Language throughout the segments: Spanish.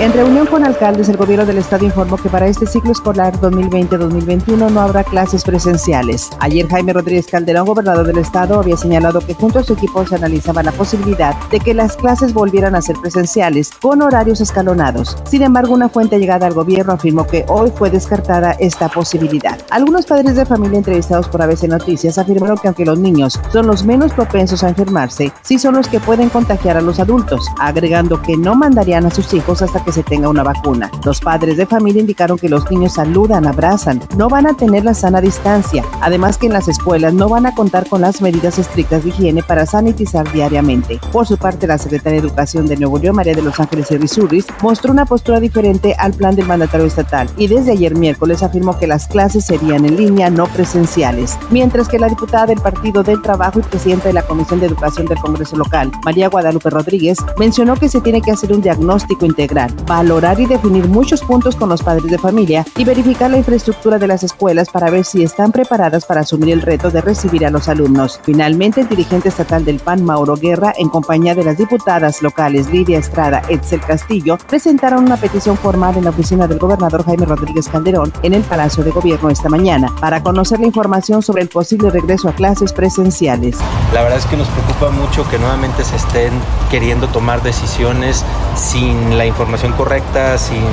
En reunión con alcaldes, el gobierno del estado informó que para este ciclo escolar 2020-2021 no habrá clases presenciales. Ayer Jaime Rodríguez Calderón, gobernador del estado, había señalado que junto a su equipo se analizaba la posibilidad de que las clases volvieran a ser presenciales con horarios escalonados. Sin embargo, una fuente llegada al gobierno afirmó que hoy fue descartada esta posibilidad. Algunos padres de familia entrevistados por ABC Noticias afirmaron que aunque los niños son los menos propensos a enfermarse, sí son los que pueden contagiar a los adultos, agregando que no mandarían a sus hijos hasta que se tenga una vacuna. Los padres de familia indicaron que los niños saludan, abrazan, no van a tener la sana distancia, además que en las escuelas no van a contar con las medidas estrictas de higiene para sanitizar diariamente. Por su parte, la secretaria de Educación de Nuevo León, María de los Ángeles Servisurris, mostró una postura diferente al plan del mandatario estatal y desde ayer miércoles afirmó que las clases serían en línea, no presenciales, mientras que la diputada del Partido del Trabajo y presidenta de la Comisión de Educación del Congreso local, María Guadalupe Rodríguez, mencionó que se tiene que hacer un diagnóstico integral valorar y definir muchos puntos con los padres de familia y verificar la infraestructura de las escuelas para ver si están preparadas para asumir el reto de recibir a los alumnos. Finalmente, el dirigente estatal del PAN, Mauro Guerra, en compañía de las diputadas locales Lidia Estrada, Edsel Castillo, presentaron una petición formal en la oficina del gobernador Jaime Rodríguez Calderón en el Palacio de Gobierno esta mañana para conocer la información sobre el posible regreso a clases presenciales. La verdad es que nos preocupa mucho que nuevamente se estén queriendo tomar decisiones sin la información correcta, sin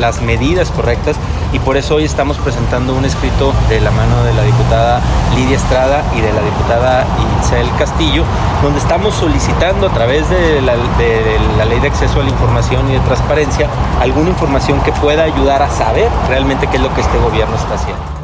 las medidas correctas y por eso hoy estamos presentando un escrito de la mano de la diputada Lidia Estrada y de la diputada Itzel Castillo, donde estamos solicitando a través de la ley de acceso a la información y de transparencia alguna información que pueda ayudar a saber realmente qué es lo que este gobierno está haciendo.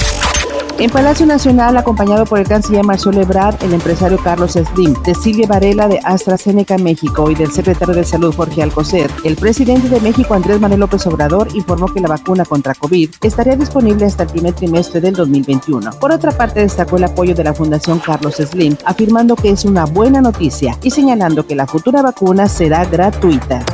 En Palacio Nacional, acompañado por el canciller Marcelo Ebrard, el empresario Carlos Slim, de Silvia Varela de AstraZeneca México y del secretario de Salud Jorge Alcocer, el presidente de México Andrés Manuel López Obrador informó que la vacuna contra COVID estaría disponible hasta el primer trimestre del 2021. Por otra parte, destacó el apoyo de la Fundación Carlos Slim, afirmando que es una buena noticia y señalando que la futura vacuna será gratuita.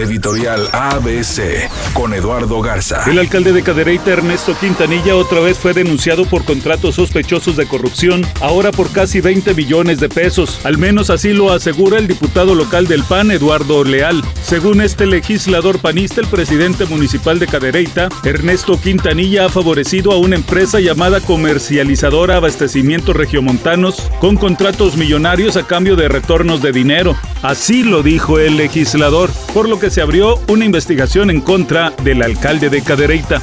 Editorial ABC con Eduardo Garza. El alcalde de Cadereyta, Ernesto Quintanilla, otra vez fue denunciado por contratos sospechosos de corrupción, ahora por casi 20 millones de pesos. Al menos así lo asegura el diputado local del PAN, Eduardo Leal. Según este legislador panista, el presidente municipal de Cadereyta, Ernesto Quintanilla, ha favorecido a una empresa llamada Comercializadora Abastecimientos Regiomontanos con contratos millonarios a cambio de retornos de dinero. Así lo dijo el legislador, por lo que se abrió una investigación en contra del alcalde de Cadereyta.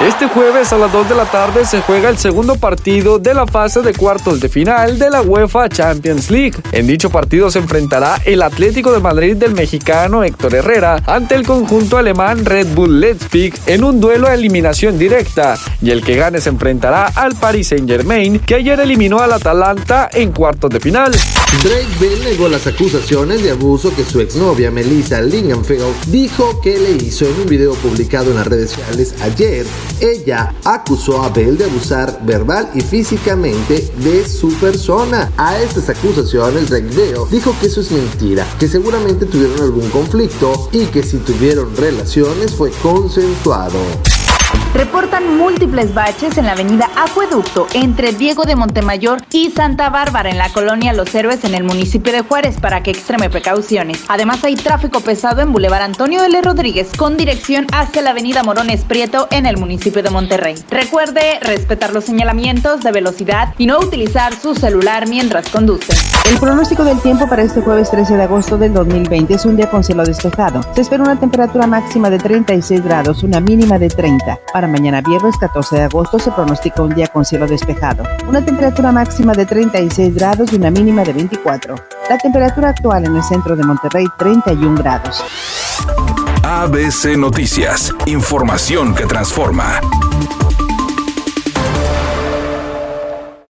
Este jueves a las 2 de la tarde se juega el segundo partido de la fase de cuartos de final de la UEFA Champions League. En dicho partido se enfrentará el Atlético de Madrid del mexicano Héctor Herrera ante el conjunto alemán Red Bull Leipzig en un duelo a eliminación directa y el que gane se enfrentará al Paris Saint-Germain que ayer eliminó al Atalanta en cuartos de final. Drake Bell negó las acusaciones de abuso que su exnovia Melissa Lingenfeld dijo que le hizo en un video publicado en las redes sociales ayer ella acusó a Bell de abusar verbal y físicamente de su persona. A estas acusaciones, Bell dijo que eso es mentira, que seguramente tuvieron algún conflicto y que si tuvieron relaciones fue consensuado. Reportan múltiples baches en la avenida Acueducto entre Diego de Montemayor y Santa Bárbara en la colonia Los Héroes en el municipio de Juárez para que extreme precauciones. Además hay tráfico pesado en Boulevard Antonio L. Rodríguez con dirección hacia la avenida Morones Prieto en el municipio de Monterrey. Recuerde respetar los señalamientos de velocidad y no utilizar su celular mientras conduce. El pronóstico del tiempo para este jueves 13 de agosto del 2020 es un día con cielo despejado. Se espera una temperatura máxima de 36 grados, una mínima de 30. Para mañana viernes 14 de agosto se pronostica un día con cielo despejado, una temperatura máxima de 36 grados y una mínima de 24. La temperatura actual en el centro de Monterrey 31 grados. ABC Noticias, información que transforma.